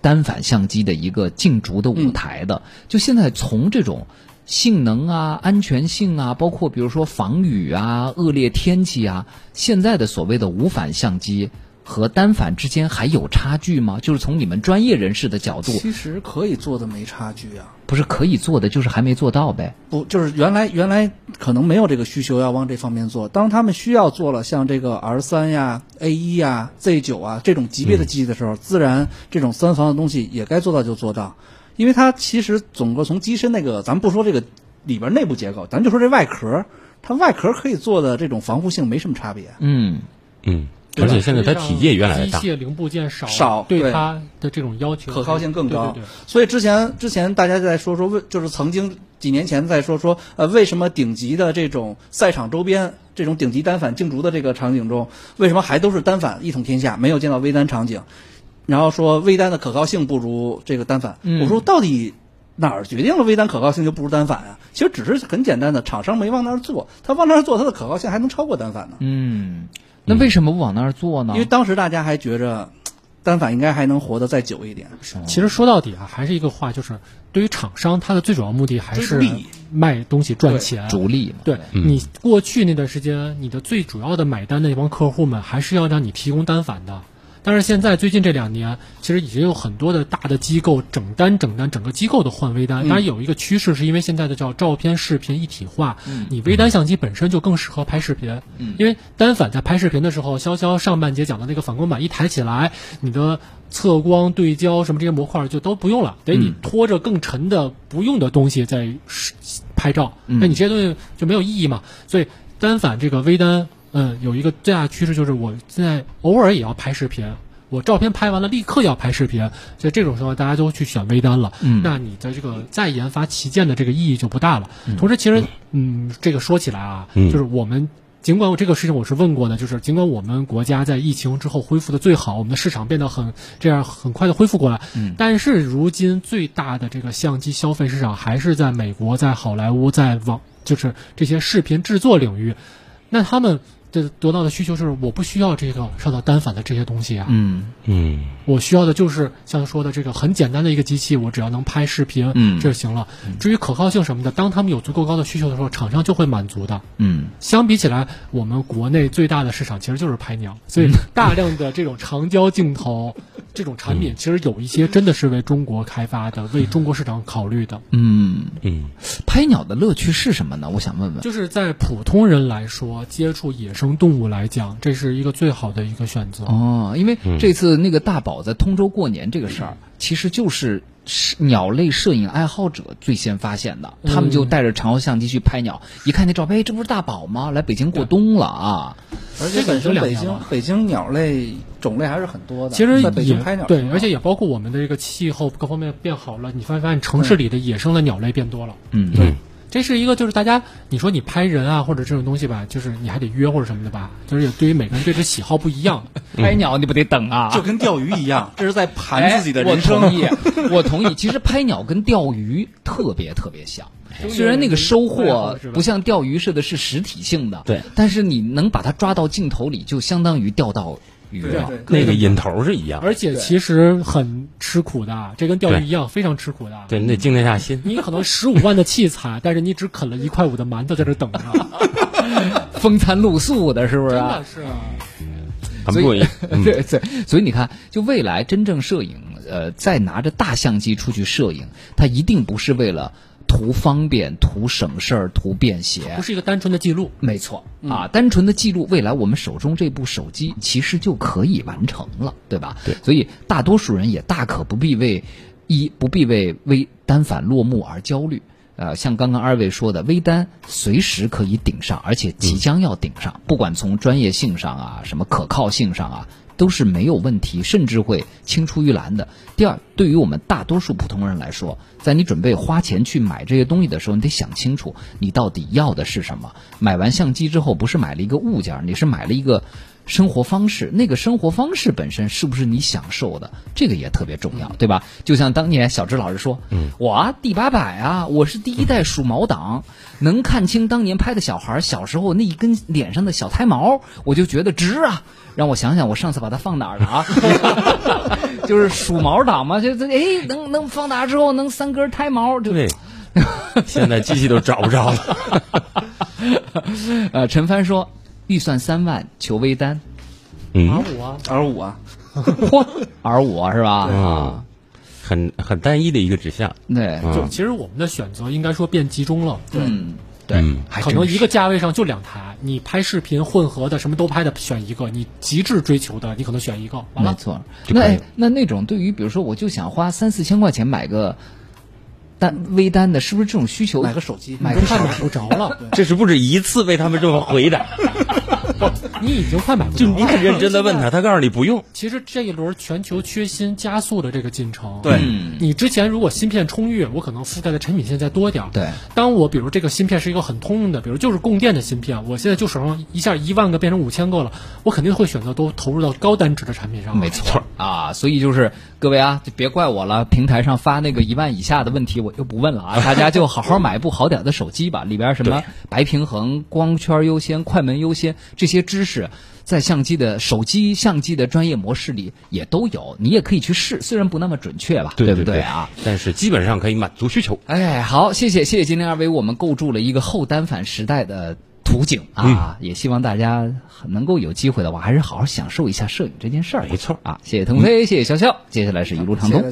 单反相机的一个竞逐的舞台的，就现在从这种。性能啊，安全性啊，包括比如说防雨啊、恶劣天气啊，现在的所谓的无反相机和单反之间还有差距吗？就是从你们专业人士的角度，其实可以做的没差距啊。不是可以做的，就是还没做到呗。不，就是原来原来可能没有这个需求要往这方面做，当他们需要做了像这个 R 三呀、A 一呀、Z 九啊这种级别的机器的时候，自然这种三防的东西也该做到就做到，因为它其实整个从机身那个，咱们不说这个里边内部结构，咱就说这外壳，它外壳可以做的这种防护性没什么差别。嗯嗯，而且现在它体积也越来越大机。械零部件少，少对对它的这种要求可靠性更高。对对对所以之前之前大家在说说为就是曾经几年前在说说呃为什么顶级的这种赛场周边这种顶级单反竞逐的这个场景中，为什么还都是单反一统天下，没有见到微单场景？然后说微单的可靠性不如这个单反。嗯我说到底哪儿决定了微单可靠性就不如单反啊？其实只是很简单的，厂商没往那儿做，他往那儿做，它的可靠性还能超过单反呢。嗯，那为什么不往那儿做呢？因为当时大家还觉着 *tsk* 单反应该还能活得再久一点。其实说到底啊，还是一个话，就是对于厂商，它的最主要目的还是利益卖东西赚钱。逐利嘛。对嗯你过去那段时间，你的最主要的买单的那帮客户们，还是要让你提供单反的。但是现在最近这两年，其实已经有很多的大的机构整单整单，整个机构都换微单。当然有一个趋势，是因为现在的叫照片视频一体化，你微单相机本身就更适合拍视频。因为单反在拍视频的时候，潇潇上半节讲的那个反光板一抬起来，你的测光、对焦什么这些模块就都不用了，得你拖着更沉的不用的东西在拍照，那你这些东西就没有意义嘛。所以单反这个微单，嗯，有一个最大的趋势就是我现在偶尔也要拍视频。我照片拍完了，立刻要拍视频，所以这种情况大家都去选微单了。嗯那你的这个再研发旗舰的这个意义就不大了。同时，其实，嗯，这个说起来啊，嗯就是我们尽管我这个事情我是问过的，就是尽管我们国家在疫情之后恢复的最好，我们的市场变得很这样很快的恢复过来，嗯但是如今最大的这个相机消费市场还是在美国、在好莱坞、在网就是这些视频制作领域，那他们的得到的需求是我不需要这个上到单反的这些东西啊，嗯。嗯我需要的就是像说的这个很简单的一个机器，我只要能拍视频，嗯这就行了。至于可靠性什么的，当他们有足够高的需求的时候，厂商就会满足的。嗯相比起来，我们国内最大的市场其实就是拍鸟，*laughs* 所以大量的这种长焦镜头这种产品，其实有一些真的是为中国开发的，为中国市场考虑的。嗯，嗯拍鸟的乐趣是什么呢？我想问问。就是在普通人来说，接触野生动物来讲，这是一个最好的一个选择。哦，因为这次那个大宝在通州过年这个事儿，其实就是是鸟类摄影爱好者最先发现的，他们就带着长焦相机去拍鸟，一看那照片，哎，这不是大宝吗？来北京过冬了啊！而且本身北京北京鸟类种类还是很多的。其实在北也京拍鸟对而且也包括我们的这个气候各方面变好了，你发发现城市里的野生的鸟类变多了。嗯，嗯这是一个就是大家你说你拍人啊或者这种东西吧，就是你还得约或者什么的吧，就是对于每个人对这喜好不一样。*laughs* 拍鸟你不得等啊？就跟钓鱼一样，*laughs* 这是在盘自己的人哎生。我同意，我同意。其实拍鸟跟钓鱼特别特别像，虽然那个收获不像钓鱼似的是实体性的，对，但是你能把它抓到镜头里，就相当于钓到那个瘾头是一样，而且其实很吃苦的，这跟钓鱼一样，非常吃苦的。对你得静得下心。你可能十五万的器材，但是你只啃了一块五的馒头在这等着，*laughs* 风餐露宿的，是不是真啊？的是。很不容易。嗯 *laughs* 对对，所以你看，就未来真正摄影，呃，再拿着大相机出去摄影，它一定不是为了图方便、图省事儿、图便携，不是一个单纯的记录。没错啊，单纯的记录未来我们手中这部手机其实就可以完成了，对吧？对所以大多数人也大可不必为一不必为微单反落幕而焦虑。呃，像刚刚二位说的，微单随时可以顶上，而且即将要顶上，不管从专业性上啊，什么可靠性上啊，都是没有问题，甚至会青出于蓝的。第二，对于我们大多数普通人来说，在你准备花钱去买这些东西的时候，你得想清楚你到底要的是什么。买完相机之后，不是买了一个物件，你是买了一个。生活方式，那个生活方式本身是不是你享受的？这个也特别重要，对吧？就像当年小芝老师说：“嗯，我啊第八百啊，我是第一代数毛党，能看清当年拍的小孩小时候那一根脸上的小胎毛，我就觉得值啊。”让我想想，我上次把它放哪儿了啊？*laughs* 就是数毛党嘛，就这哎，能能放大之后能三根胎毛，就对。现在机器都找不着了。*laughs* 呃，陈帆说。预算三万求微单，R 五啊，R 五啊，嚯，R 五啊 *laughs* 是吧？啊，很很单一的一个指向。对，就其实我们的选择应该说变集中了。对，对，可能一个价位上就两台，你拍视频混合的什么都拍的选一个，你极致追求的你可能选一个。完了，没错。那那那种对于比如说我就想花三四千块钱买个。单微单的，是不是这种需求？买个手机，买个快买不着了。*laughs* 这是不止一次被他们这么回答。*laughs* 你已经快买不着，就你很认真的问他，他告诉你不用。其实这一轮全球缺芯加速的这个进程，对，你之前如果芯片充裕，我可能覆盖的产品线再多点儿。对，当我比如这个芯片是一个很通用的，比如就是供电的芯片，我现在就手上一下一万个变成五千个了，我肯定会选择都投入到高单值的产品上。没错啊，所以就是各位啊，就别怪我了，平台上发那个一万以下的问题，我就不问了啊，*laughs* 大家就好好买一部好点的手机吧，里边什么白平衡、光圈优先、快门优先这些知识。在相机的手机相机的专业模式里也都有，你也可以去试，虽然不那么准确吧，对不对啊？但是基本上可以满足需求。哎，好，谢谢谢谢今天二位为我们构筑了一个后单反时代的图景啊！也希望大家能够有机会的话，还是好好享受一下摄影这件事儿。没错啊！谢谢腾飞，谢谢潇潇，接下来是一路畅通。